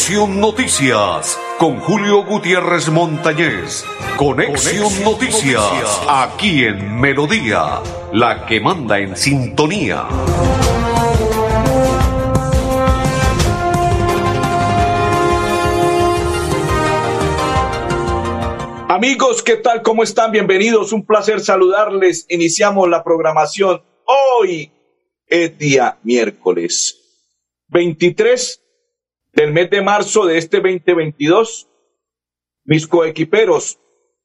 Conexión Noticias con Julio Gutiérrez Montañez. Conexión, Noticias, aquí en Melodía, la que manda en sintonía. Amigos, ¿qué tal? ¿Cómo están? Bienvenidos. Un placer saludarles. Iniciamos la programación. Hoy es día miércoles 23 del mes de marzo de este 2022. Mis coequiperos,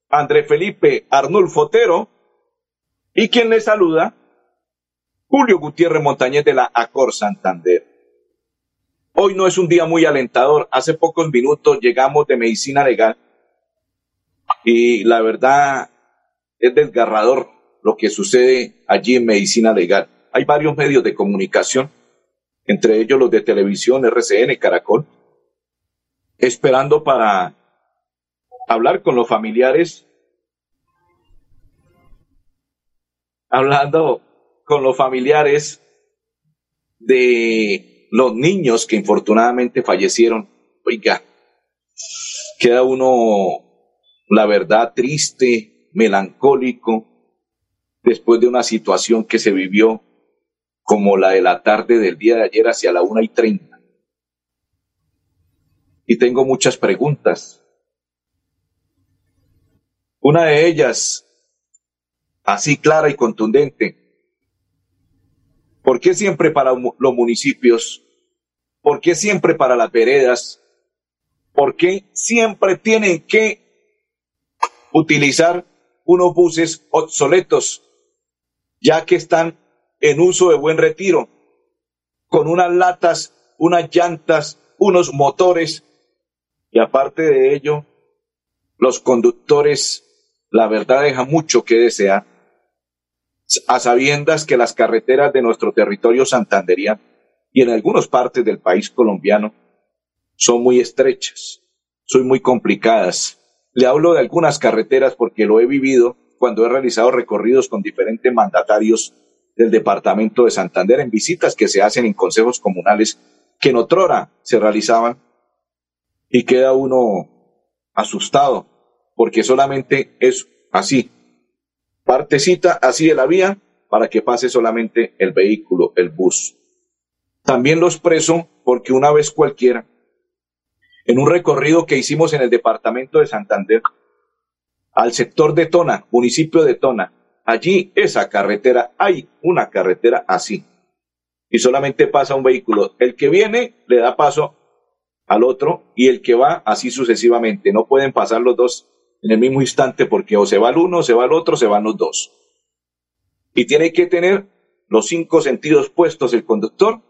André Felipe Arnulfo Otero y quien les saluda, Julio Gutiérrez Montañez de la Acor Santander. Hoy no es un día muy alentador. Hace pocos minutos llegamos de medicina legal y la verdad es desgarrador lo que sucede allí en medicina legal. Hay varios medios de comunicación, entre ellos los de televisión, RCN, Caracol, esperando para hablar con los familiares, hablando con los familiares de los niños que infortunadamente fallecieron. Oiga, queda uno la verdad, triste, melancólico, después de una situación que se vivió como la de la tarde del día de ayer hacia la una y treinta. Y tengo muchas preguntas. Una de ellas, así clara y contundente. ¿Por qué siempre para los municipios? ¿Por qué siempre para las veredas? ¿Por qué siempre tienen que utilizar unos buses obsoletos, ya que están en uso de buen retiro, con unas latas, unas llantas, unos motores, y aparte de ello, los conductores, la verdad, deja mucho que desear, a sabiendas que las carreteras de nuestro territorio santanderiano y en algunas partes del país colombiano son muy estrechas, son muy complicadas, le hablo de algunas carreteras porque lo he vivido cuando he realizado recorridos con diferentes mandatarios del departamento de Santander en visitas que se hacen en consejos comunales que en otrora se realizaban y queda uno asustado porque solamente es así, partecita así de la vía para que pase solamente el vehículo, el bus. También lo expreso porque una vez cualquiera en un recorrido que hicimos en el departamento de Santander, al sector de Tona, municipio de Tona. Allí esa carretera, hay una carretera así. Y solamente pasa un vehículo. El que viene le da paso al otro y el que va así sucesivamente. No pueden pasar los dos en el mismo instante porque o se va el uno, o se va el otro, se van los dos. Y tiene que tener los cinco sentidos puestos el conductor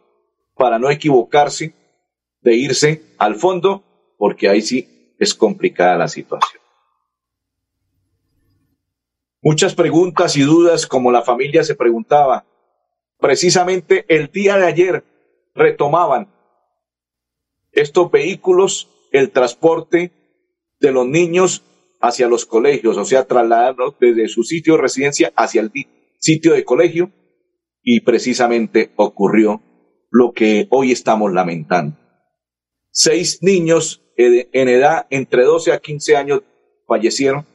para no equivocarse de irse al fondo, porque ahí sí es complicada la situación. Muchas preguntas y dudas como la familia se preguntaba. Precisamente el día de ayer retomaban estos vehículos el transporte de los niños hacia los colegios, o sea, trasladarlos desde su sitio de residencia hacia el sitio de colegio y precisamente ocurrió lo que hoy estamos lamentando Seis niños en edad entre 12 a 15 años fallecieron.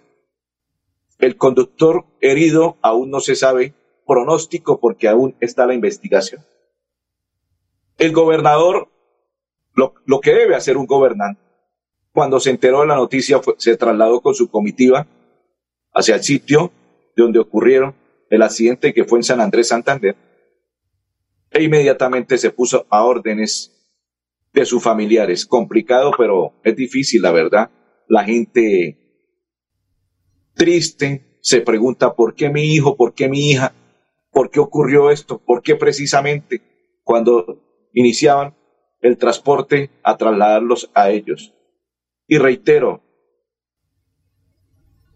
El conductor herido aún no se sabe pronóstico porque aún está la investigación. El gobernador, lo, que debe hacer un gobernante, cuando se enteró de la noticia, se trasladó con su comitiva hacia el sitio donde ocurrieron el accidente que fue en San Andrés Santander e inmediatamente se puso a órdenes de sus familiares. Complicado, pero es difícil, la verdad. La gente triste se pregunta por qué mi hijo, por qué mi hija, por qué ocurrió esto, por qué precisamente cuando iniciaban el transporte a trasladarlos a ellos. Y reitero,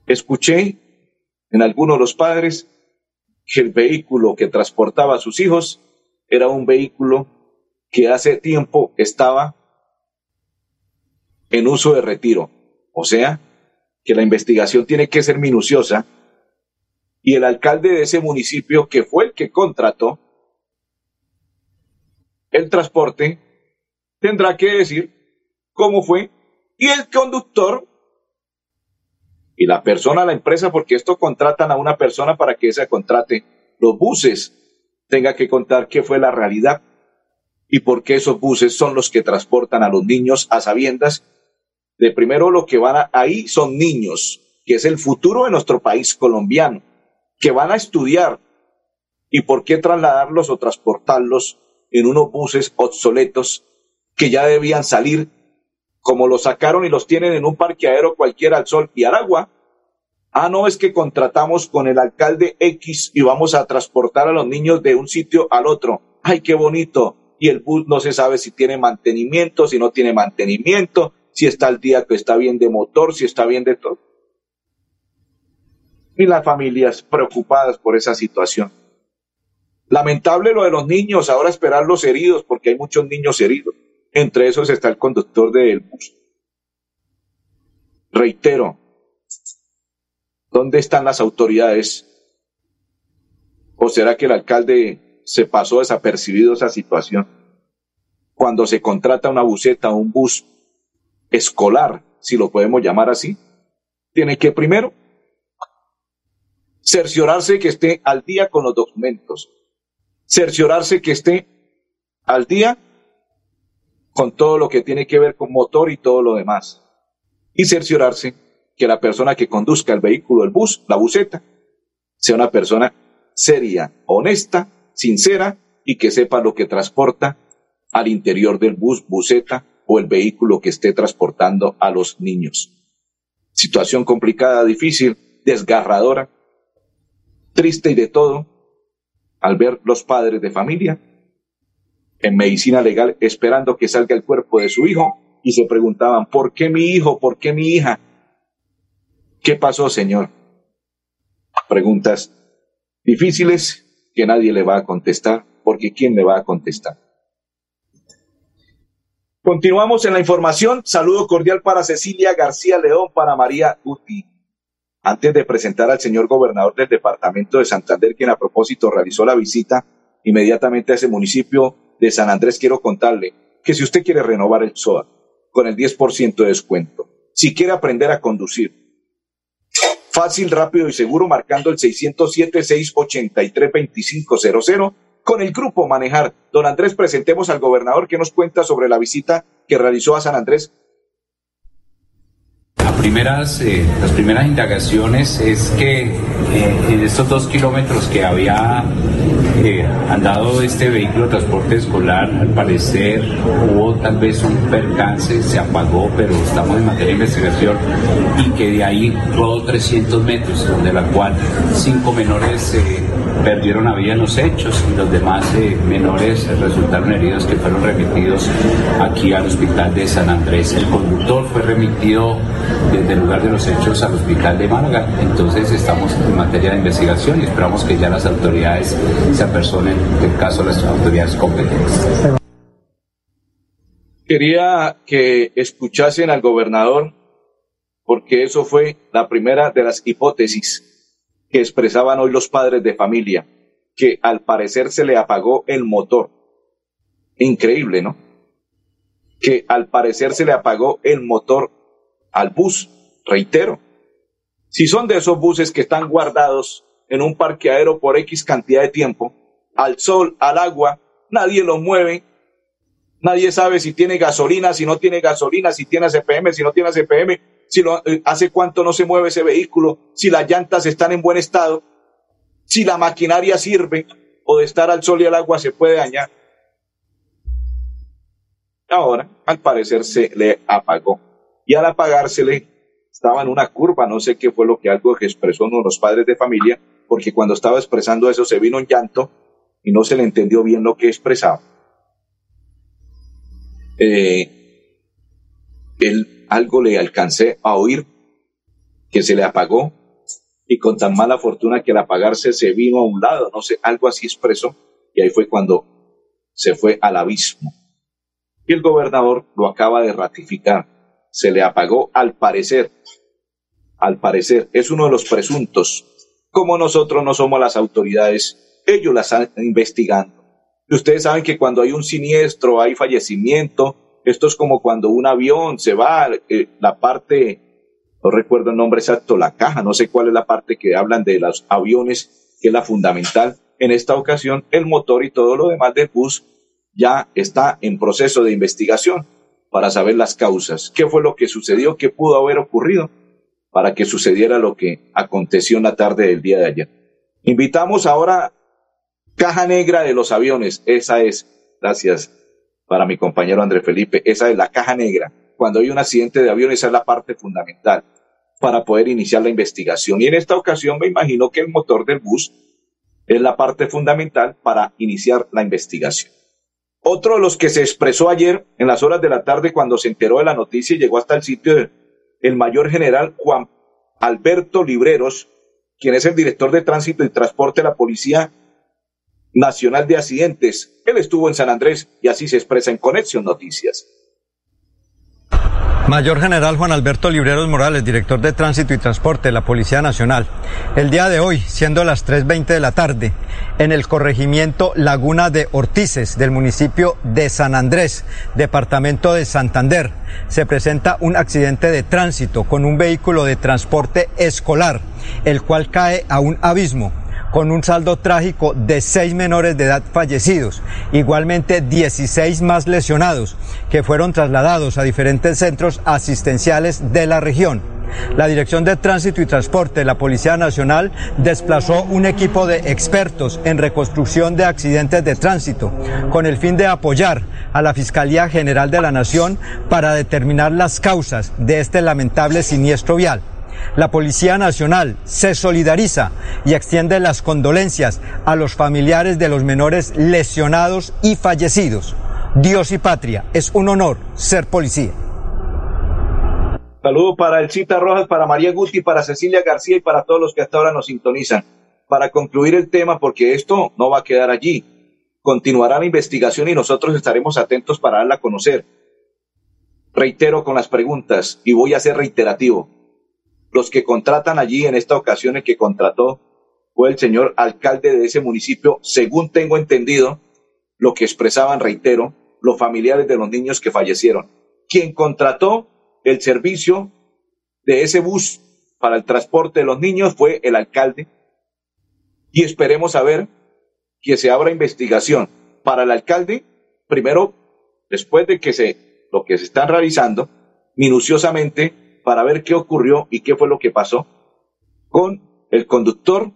escuché en algunos de los padres que el vehículo que transportaba a sus hijos era un vehículo que hace tiempo estaba en uso de retiro. O sea, que la investigación tiene que ser minuciosa y el alcalde de ese municipio, que fue el que contrató el transporte, tendrá que decir cómo fue, y el conductor y la persona, la empresa, porque esto contratan a una persona para que esa contrate los buses, tenga que contar qué fue la realidad y por qué esos buses son los que transportan a los niños a sabiendas de primero lo que van a, ahí son niños, que es el futuro de nuestro país colombiano, que van a estudiar y por qué trasladarlos o transportarlos en unos buses obsoletos que ya debían salir como los sacaron y los tienen en un parqueadero cualquiera al sol y al agua. Ah, no, es que contratamos con el alcalde X y vamos a transportar a los niños de un sitio al otro. Ay, qué bonito. Y el bus no se sabe si tiene mantenimiento, si no tiene mantenimiento, si está al día que está bien de motor, si está bien de todo. Y las familias preocupadas por esa situación. Lamentable lo de los niños, ahora esperar los heridos, porque hay muchos niños heridos. Entre esos está el conductor del bus. Reitero, ¿dónde están las autoridades? ¿O será que el alcalde se pasó desapercibido esa situación? Cuando se contrata una buseta o un bus escolar, si lo podemos llamar así, tiene que primero cerciorarse que esté al día con los documentos, cerciorarse que esté al día con todo lo que tiene que ver con motor y todo lo demás. Y cerciorarse que la persona que conduzca el vehículo, el bus, la buseta, sea una persona seria, honesta, sincera y que sepa lo que transporta al interior del bus, buseta o el vehículo que esté transportando a los niños. Situación complicada, difícil, desgarradora, triste y de todo, al ver los padres de familia en medicina legal esperando que salga el cuerpo de su hijo y se preguntaban, ¿por qué mi hijo? ¿Por qué mi hija? ¿Qué pasó, Señor? Preguntas difíciles que nadie le va a contestar, porque ¿quién le va a contestar? Continuamos en la información. Saludo cordial para Cecilia García León, para María Uti. Antes de presentar al señor gobernador del departamento de Santander, quien a propósito realizó la visita inmediatamente a ese municipio, de San Andrés, quiero contarle que si usted quiere renovar el SOA con el 10% de descuento, si quiere aprender a conducir, fácil, rápido y seguro, marcando el 607-683-2500 con el grupo Manejar. Don Andrés, presentemos al gobernador que nos cuenta sobre la visita que realizó a San Andrés eh, las primeras indagaciones es que eh, en estos dos kilómetros que había eh, andado este vehículo de transporte escolar, al parecer hubo tal vez un percance, se apagó, pero estamos en materia de investigación y que de ahí rodó 300 metros, donde la cual cinco menores perdieron la vida en los hechos y los demás menores resultaron heridos que fueron remitidos aquí al hospital de San Andrés. El conductor fue remitido desde el lugar de los hechos al hospital de Málaga. Entonces estamos en materia de investigación y esperamos que ya las autoridades se apersonen del caso las autoridades competentes. Quería que escuchasen al gobernador porque eso fue la primera de las hipótesis que expresaban hoy los padres de familia, que al parecer se le apagó el motor. Increíble, ¿no? Que al parecer se le apagó el motor al bus, reitero. Si son de esos buses que están guardados en un parqueadero por X cantidad de tiempo, al sol, al agua, nadie los mueve, nadie sabe si tiene gasolina, si no tiene gasolina, si tiene CPM, si no tiene CPM, si eh, hace cuánto no se mueve ese vehículo, si las llantas están en buen estado, si la maquinaria sirve o de estar al sol y al agua se puede dañar. Ahora, al parecer, se le apagó y al apagársele estaba en una curva, no sé qué fue lo que algo que expresó uno de los padres de familia, porque cuando estaba expresando eso se vino un llanto y no se le entendió bien lo que expresaba. Eh, él algo le alcancé a oír que se le apagó y con tan mala fortuna que al apagarse se vino a un lado, no sé, algo así expresó y ahí fue cuando se fue al abismo. Y el gobernador lo acaba de ratificar se le apagó al parecer. Al parecer, es uno de los presuntos. Como nosotros no somos las autoridades, ellos las están investigando. Y ustedes saben que cuando hay un siniestro, hay fallecimiento, Esto es como cuando un avión se va, eh, la parte, no recuerdo el nombre exacto, la caja, no sé cuál es la parte que hablan de los aviones, que es la fundamental. En esta ocasión, el motor y todo lo demás del bus ya está en proceso de investigación para saber las causas. ¿Qué fue lo que sucedió? ¿Qué pudo haber ocurrido para que sucediera lo que aconteció en la tarde del día de ayer? Invitamos ahora caja negra de los aviones. Esa es, gracias para mi compañero André Felipe, esa es la caja negra. Cuando hay un accidente de avión, esa es la parte fundamental para poder iniciar la investigación. Y en esta ocasión me imagino que el motor del bus es la parte fundamental para iniciar la investigación. Otro de los que se expresó ayer en las horas de la tarde cuando se enteró de la noticia y llegó hasta el sitio el mayor general Juan Alberto Libreros, quien es el director de tránsito y transporte de la Policía Nacional de Accidentes. Él estuvo en San Andrés y así se expresa en Conexión Noticias. Mayor General Juan Alberto Libreros Morales, director de Tránsito y Transporte de la Policía Nacional. El día de hoy, siendo las 3.20 de la tarde, en el corregimiento Laguna de Ortices del municipio de San Andrés, departamento de Santander, se presenta un accidente de tránsito con un vehículo de transporte escolar, el cual cae a un abismo con un saldo trágico de seis menores de edad fallecidos, igualmente 16 más lesionados, que fueron trasladados a diferentes centros asistenciales de la región. La Dirección de Tránsito y Transporte de la Policía Nacional desplazó un equipo de expertos en reconstrucción de accidentes de tránsito con el fin de apoyar a la Fiscalía General de la Nación para determinar las causas de este lamentable siniestro vial la Policía Nacional se solidariza y extiende las condolencias a los familiares de los menores lesionados y fallecidos. Dios y patria, es un honor ser policía. Saludo para el Cita Rojas, para María Guti, para Cecilia García y para todos los que hasta ahora nos sintonizan. Para concluir el tema, porque esto no va a quedar allí, continuará la investigación y nosotros estaremos atentos para darla a conocer. Reitero con las preguntas y voy a ser reiterativo los que contratan allí en esta ocasión, el que contrató fue el señor alcalde de ese municipio, según tengo entendido, lo que expresaban, reitero, los familiares de los niños que fallecieron. Quien contrató el servicio de ese bus para el transporte de los niños fue el alcalde. Y esperemos a ver que se abra investigación para el alcalde, primero, después de que se, lo que se están realizando, minuciosamente, para ver qué ocurrió y qué fue lo que pasó con el conductor,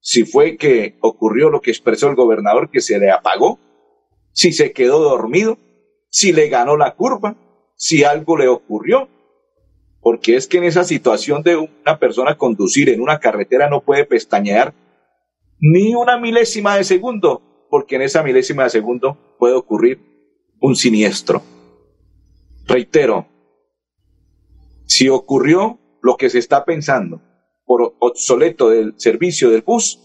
si fue que ocurrió lo que expresó el gobernador, que se le apagó, si se quedó dormido, si le ganó la curva, si algo le ocurrió. Porque es que en esa situación de una persona conducir en una carretera no puede pestañear ni una milésima de segundo, porque en esa milésima de segundo puede ocurrir un siniestro. Reitero, si ocurrió lo que se está pensando por obsoleto del servicio del bus,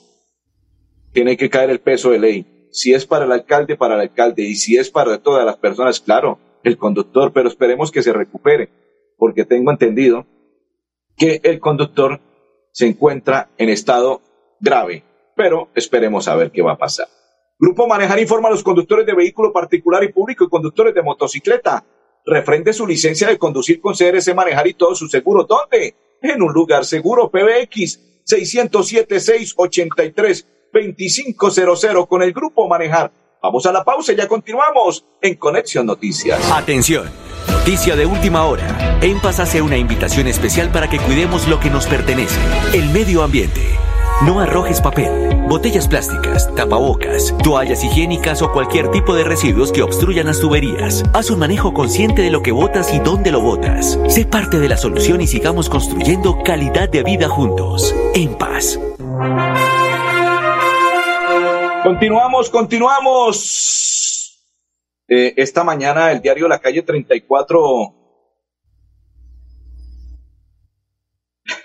tiene que caer el peso de ley. Si es para el alcalde, para el alcalde, y si es para todas las personas, claro, el conductor, pero esperemos que se recupere, porque tengo entendido que el conductor se encuentra en estado grave, pero esperemos a ver qué va a pasar. Grupo Manejar informa a los conductores de vehículo particular y público y conductores de motocicleta refrende su licencia de conducir con CRC Manejar y todo su seguro. ¿Dónde? En un lugar seguro, PBX 607-683-2500 con el Grupo Manejar. Vamos a la pausa y ya continuamos en Conexión Noticias. Atención, noticia de última hora. En Paz hace una invitación especial para que cuidemos lo que nos pertenece, el medio ambiente. No arrojes papel, botellas plásticas, tapabocas, toallas higiénicas o cualquier tipo de residuos que obstruyan las tuberías. Haz un manejo consciente de lo que botas y dónde lo botas. Sé parte de la solución y sigamos construyendo calidad de vida juntos. En paz. Continuamos, continuamos. Eh, esta mañana el diario La Calle 34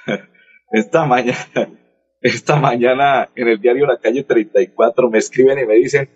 esta mañana esta mañana en el diario La Calle 34 me escriben y me dicen,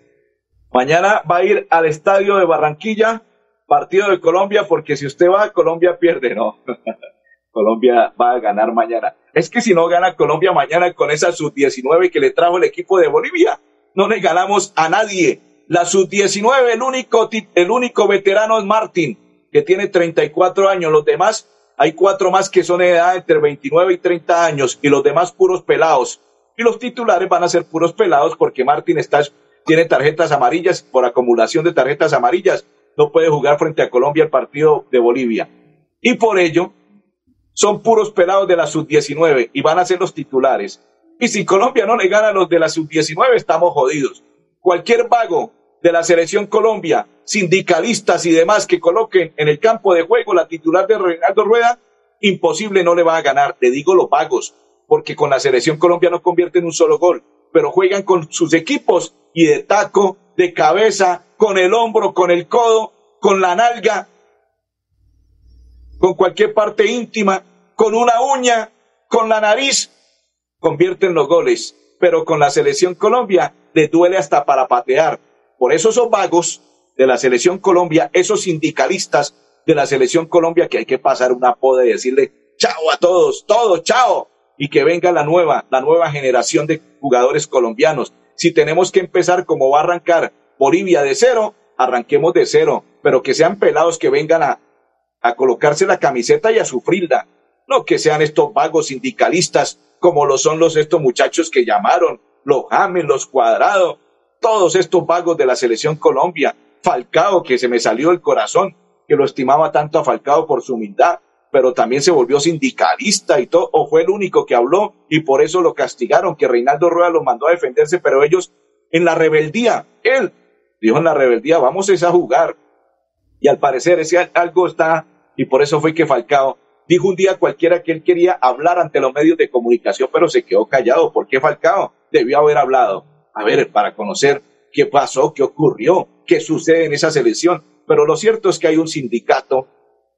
mañana va a ir al estadio de Barranquilla, partido de Colombia, porque si usted va a Colombia pierde, no. Colombia va a ganar mañana. Es que si no gana Colombia mañana con esa sub-19 que le trajo el equipo de Bolivia, no le ganamos a nadie. La sub-19, el único, el único veterano es Martín, que tiene 34 años. Los demás, hay cuatro más que son de edad entre 29 y 30 años y los demás puros pelados. Y los titulares van a ser puros pelados porque Martín está, tiene tarjetas amarillas por acumulación de tarjetas amarillas. No puede jugar frente a Colombia el partido de Bolivia. Y por ello, son puros pelados de la sub-19 y van a ser los titulares. Y si Colombia no le gana a los de la sub-19, estamos jodidos. Cualquier vago de la selección Colombia, sindicalistas y demás que coloquen en el campo de juego la titular de Reinaldo Rueda, imposible no le va a ganar. Le digo los vagos, porque con la selección Colombia no convierten un solo gol, pero juegan con sus equipos y de taco, de cabeza, con el hombro, con el codo, con la nalga, con cualquier parte íntima, con una uña, con la nariz, convierten los goles. Pero con la selección Colombia le duele hasta para patear por eso esos vagos de la selección Colombia, esos sindicalistas de la selección Colombia, que hay que pasar una poda y decirle chao a todos, todos, chao, y que venga la nueva, la nueva generación de jugadores colombianos. Si tenemos que empezar como va a arrancar Bolivia de cero, arranquemos de cero, pero que sean pelados que vengan a, colocarse la camiseta y a sufrirla. No que sean estos vagos sindicalistas como lo son los estos muchachos que llamaron, los James, los Cuadrados, todos estos vagos de la selección Colombia, Falcao, que se me salió el corazón, que lo estimaba tanto a Falcao por su humildad, pero también se volvió sindicalista y todo, o fue el único que habló y por eso lo castigaron, que Reinaldo Rueda lo mandó a defenderse, pero ellos en la rebeldía, él dijo en la rebeldía, vamos a jugar. Y al parecer ese algo está, y por eso fue que Falcao dijo un día cualquiera que él quería hablar ante los medios de comunicación, pero se quedó callado. ¿Por qué Falcao? Debió haber hablado a ver, para conocer qué pasó, qué ocurrió, qué sucede en esa selección. Pero lo cierto es que hay un sindicato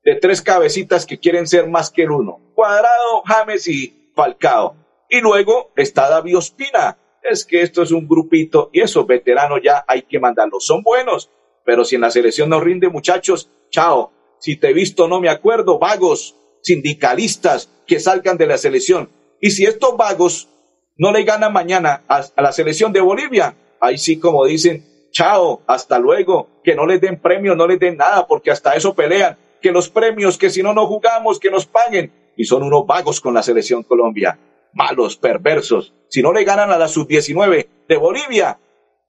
de tres cabecitas que quieren ser más que el uno. Cuadrado, James y Falcao. Y luego está David Ospina. Es que esto es un grupito y esos veteranos ya hay que mandarlos. Son buenos, pero si en la selección no rinde, muchachos, chao. Si te he visto, no me acuerdo. Vagos, sindicalistas que salgan de la selección. Y si estos vagos no le gana mañana a, la selección de Bolivia, ahí sí como dicen, chao, hasta luego, que no les den premios, no les den nada, porque hasta eso pelean, que los premios, que si no no jugamos, que nos paguen, y son unos vagos con la selección Colombia, malos, perversos. Si no le ganan a la sub-19 de Bolivia,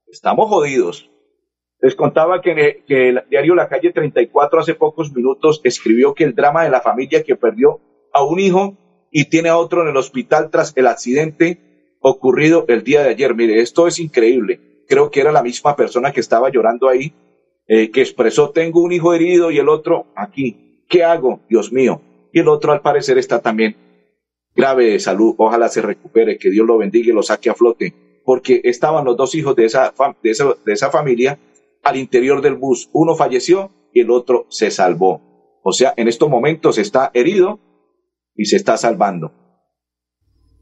estamos jodidos. Les contaba que, que, el diario La Calle 34 hace pocos minutos escribió que el drama de la familia que perdió a un hijo y tiene a otro en el hospital tras el accidente ocurrido el día de ayer. Mire, esto es increíble. Creo que era la misma persona que estaba llorando ahí, eh, que expresó, tengo un hijo herido y el otro aquí. ¿Qué hago? Dios mío. Y el otro al parecer está también grave de salud. Ojalá se recupere, que Dios lo bendiga y lo saque a flote. Porque estaban los dos hijos de esa, de esa, de esa familia al interior del bus. Uno falleció y el otro se salvó. O sea, en estos momentos está herido y se está salvando.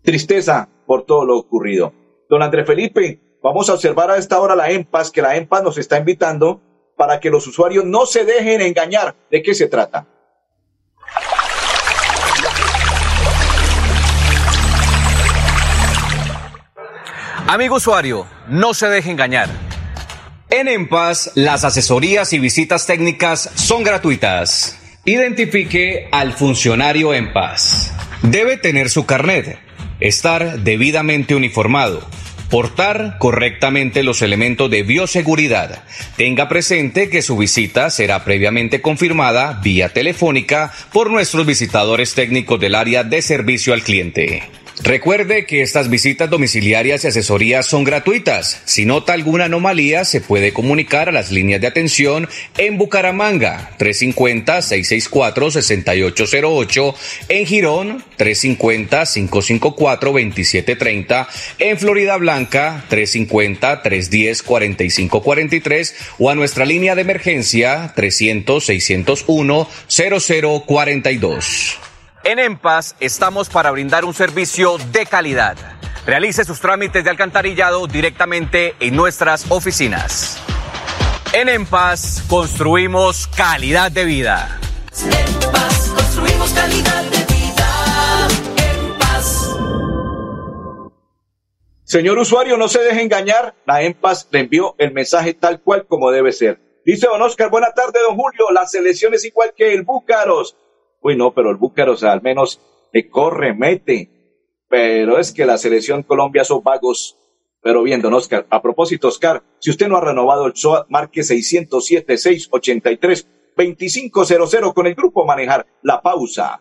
Tristeza por todo lo ocurrido. Don Andrés Felipe, vamos a observar a esta hora la EMPAS, que la EMPAS nos está invitando para que los usuarios no se dejen engañar. ¿De qué se trata? Amigo usuario, no se deje engañar. En EMPAS, las asesorías y visitas técnicas son gratuitas. Identifique al funcionario EMPAS. Debe tener su carnet estar debidamente uniformado, portar correctamente los elementos de bioseguridad. Tenga presente que su visita será previamente confirmada vía telefónica por nuestros visitadores técnicos del área de servicio al cliente. Recuerde que estas visitas domiciliarias y asesorías son gratuitas. Si nota alguna anomalía, se puede comunicar a las líneas de atención en Bucaramanga 350-664-6808, en Girón 350-554-2730, en Florida Blanca 350-310-4543 o a nuestra línea de emergencia 300-601-0042. En EMPAS estamos para brindar un servicio de calidad. Realice sus trámites de alcantarillado directamente en nuestras oficinas. En EMPAS construimos calidad de vida. En paz construimos calidad de vida. En paz. Señor usuario, no se deje engañar. La EMPAS le envió el mensaje tal cual como debe ser. Dice don Oscar, buena tarde, don Julio. La selección es igual que el Búcaros. Uy, no, pero el Búcaros al menos le corre, mete. Pero es que la selección Colombia son vagos. Pero bien, Oscar. A propósito, Oscar, si usted no ha renovado el SOAT, marque 607-683-2500 con el grupo Manejar. La pausa.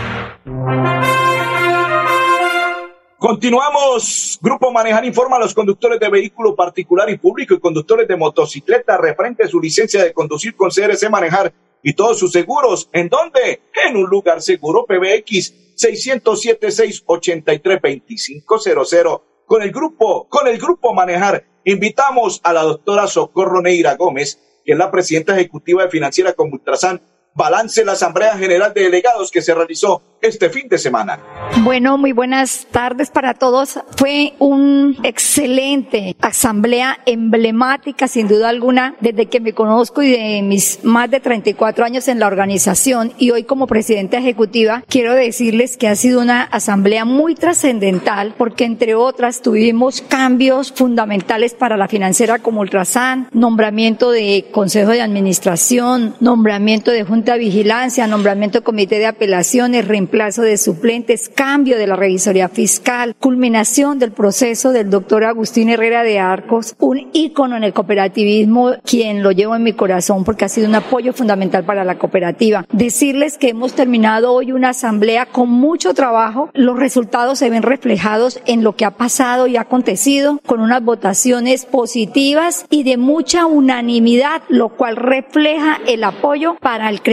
Continuamos. Grupo Manejar informa a los conductores de vehículo particular y público y conductores de motocicleta referente a su licencia de conducir con CRC Manejar y todos sus seguros. ¿En dónde? En un lugar seguro PBX 607-683-2500. Con el grupo, con el grupo Manejar, invitamos a la doctora Socorro Neira Gómez, que es la presidenta ejecutiva de Financiera con Ultrasan, balance la Asamblea General de Delegados que se realizó este fin de semana. Bueno, muy buenas tardes para todos. Fue un excelente asamblea emblemática, sin duda alguna, desde que me conozco y de mis más de 34 años en la organización y hoy como presidenta ejecutiva, quiero decirles que ha sido una asamblea muy trascendental porque entre otras tuvimos cambios fundamentales para la financiera como Ultrasan, nombramiento de Consejo de Administración, nombramiento de Junta de Vigilancia, nombramiento de Comité de Apelaciones, reemplazo de suplentes, cambio de la revisoría fiscal, culminación del proceso del doctor Agustín Herrera de Arcos, un ícono en el cooperativismo, quien lo llevo en mi corazón porque ha sido un apoyo fundamental para la cooperativa. Decirles que hemos terminado hoy una asamblea con mucho trabajo, los resultados se ven reflejados en lo que ha pasado y ha acontecido, con unas votaciones positivas y de mucha unanimidad, lo cual refleja el apoyo para el crecimiento,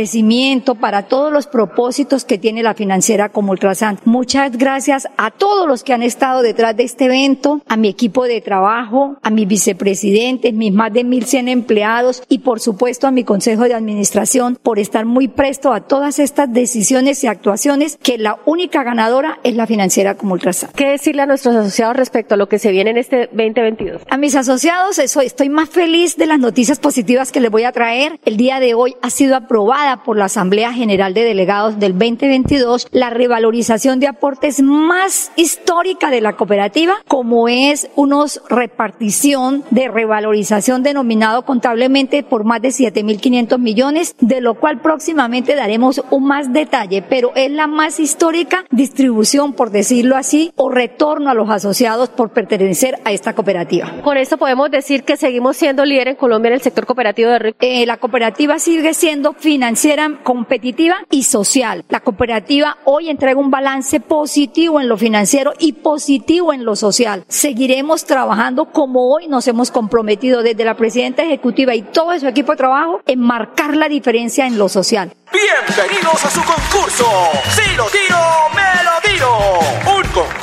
para todos los propósitos que tiene la financiera como Ultrasan. Muchas gracias a todos los que han estado detrás de este evento, a mi equipo de trabajo, a mis vicepresidentes, mis más de 1.100 empleados y por supuesto a mi consejo de administración por estar muy presto a todas estas decisiones y actuaciones que la única ganadora es la financiera como Ultrasan. ¿Qué decirle a nuestros asociados respecto a lo que se viene en este 2022? A mis asociados, eso, estoy más feliz de las noticias positivas que les voy a traer. El día de hoy ha sido aprobada por la Asamblea General de Delegados del 2022 la revalorización de aportes más histórica de la cooperativa, como es unos repartición de revalorización denominado contablemente por más de 7.500 millones, de lo cual próximamente daremos un más detalle, pero es la más histórica distribución, por decirlo así, o retorno a los asociados por pertenecer a esta cooperativa. Con esto podemos decir que seguimos siendo líder en Colombia en el sector cooperativo de. Eh, la cooperativa sigue siendo financiera, competitiva y social. La cooperativa hoy entrega un balance positivo en lo financiero y positivo en lo social. Seguiremos trabajando como hoy nos hemos comprometido desde la presidenta ejecutiva y todo su equipo de trabajo en marcar la diferencia en lo social. Bienvenidos a su concurso. Si lo tiro, me lo tiro.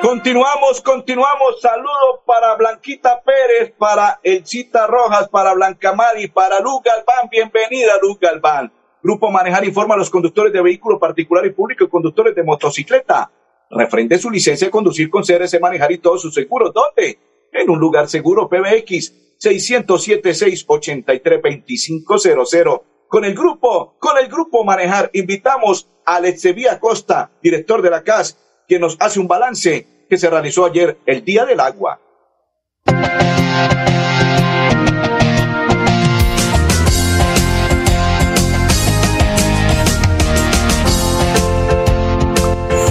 Continuamos, continuamos. Saludo para Blanquita Pérez, para Elcita Rojas, para Blanca Mari, para Luz Galván. Bienvenida, Luz Galván. Grupo Manejar informa a los conductores de vehículos particular y público y conductores de motocicleta. Refrende su licencia de conducir con CRC Manejar y todos sus seguros. ¿Dónde? En un lugar seguro PBX 607-683-2500. Con el grupo, con el grupo Manejar, invitamos a Alexevía Costa, director de la CAS, que nos hace un balance que se realizó ayer, el Día del Agua.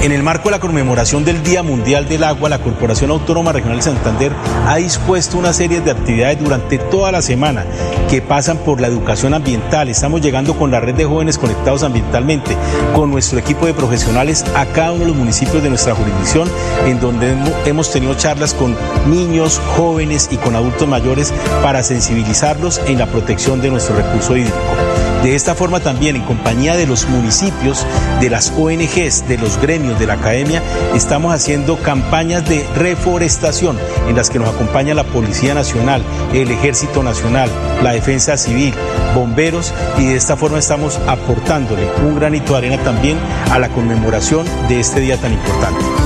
En el marco de la conmemoración del Día Mundial del Agua, la Corporación Autónoma Regional de Santander ha dispuesto una serie de actividades durante toda la semana que pasan por la educación ambiental. Estamos llegando con la red de jóvenes conectados ambientalmente, con nuestro equipo de profesionales a cada uno de los municipios de nuestra jurisdicción, en donde hemos tenido charlas con niños, jóvenes y con adultos mayores para sensibilizarlos en la protección de nuestro recurso hídrico. De esta forma también, en compañía de los municipios, de las ONGs, de los gremios, de la academia, estamos haciendo campañas de reforestación en las que nos acompaña la Policía Nacional, el Ejército Nacional, la Defensa Civil, bomberos y de esta forma estamos aportándole un granito de arena también a la conmemoración de este día tan importante.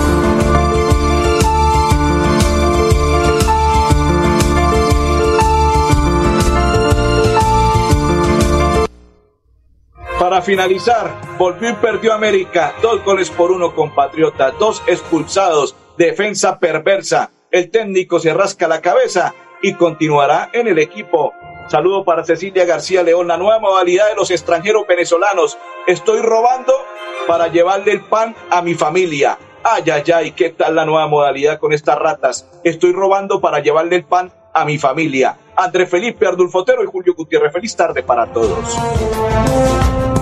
Finalizar, volvió y perdió América. Dos goles por uno, compatriota. Dos expulsados. Defensa perversa. El técnico se rasca la cabeza y continuará en el equipo. Saludo para Cecilia García León, la nueva modalidad de los extranjeros venezolanos. Estoy robando para llevarle el pan a mi familia. Ay, ay, ay, ¿qué tal la nueva modalidad con estas ratas? Estoy robando para llevarle el pan a mi familia. André Felipe Ardulfotero y Julio Gutiérrez. Feliz tarde para todos.